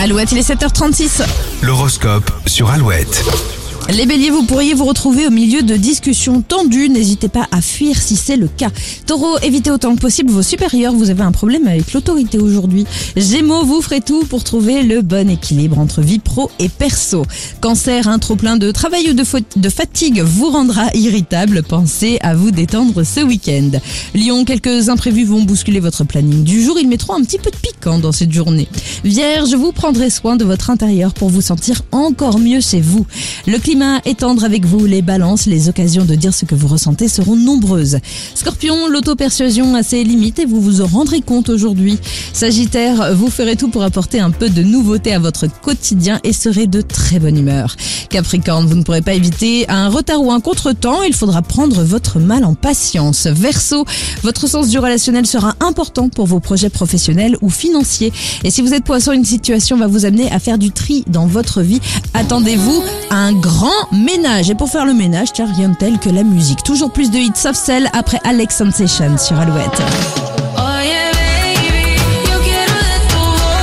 Alouette, il est 7h36. L'horoscope sur Alouette. Les béliers, vous pourriez vous retrouver au milieu de discussions tendues. N'hésitez pas à fuir si c'est le cas. Taureau, évitez autant que possible vos supérieurs. Vous avez un problème avec l'autorité aujourd'hui. Gémeaux, vous ferez tout pour trouver le bon équilibre entre vie pro et perso. Cancer, un trop plein de travail ou de, de fatigue vous rendra irritable. Pensez à vous détendre ce week-end. Lion, quelques imprévus vont bousculer votre planning du jour. Ils mettront un petit peu de dans cette journée. Vierge, vous prendrez soin de votre intérieur pour vous sentir encore mieux chez vous. Le climat est tendre avec vous, les balances, les occasions de dire ce que vous ressentez seront nombreuses. Scorpion, l'auto-persuasion a ses limites et vous vous en rendrez compte aujourd'hui. Sagittaire, vous ferez tout pour apporter un peu de nouveauté à votre quotidien et serez de très bonne humeur. Capricorne, vous ne pourrez pas éviter un retard ou un contretemps, il faudra prendre votre mal en patience. Verseau, votre sens du relationnel sera important pour vos projets professionnels ou financiers. Et si vous êtes poisson, une situation va vous amener à faire du tri dans votre vie. Attendez-vous à un grand ménage. Et pour faire le ménage, tiens, rien de tel que la musique. Toujours plus de hits soft cell après Alex Sensation sur Alouette.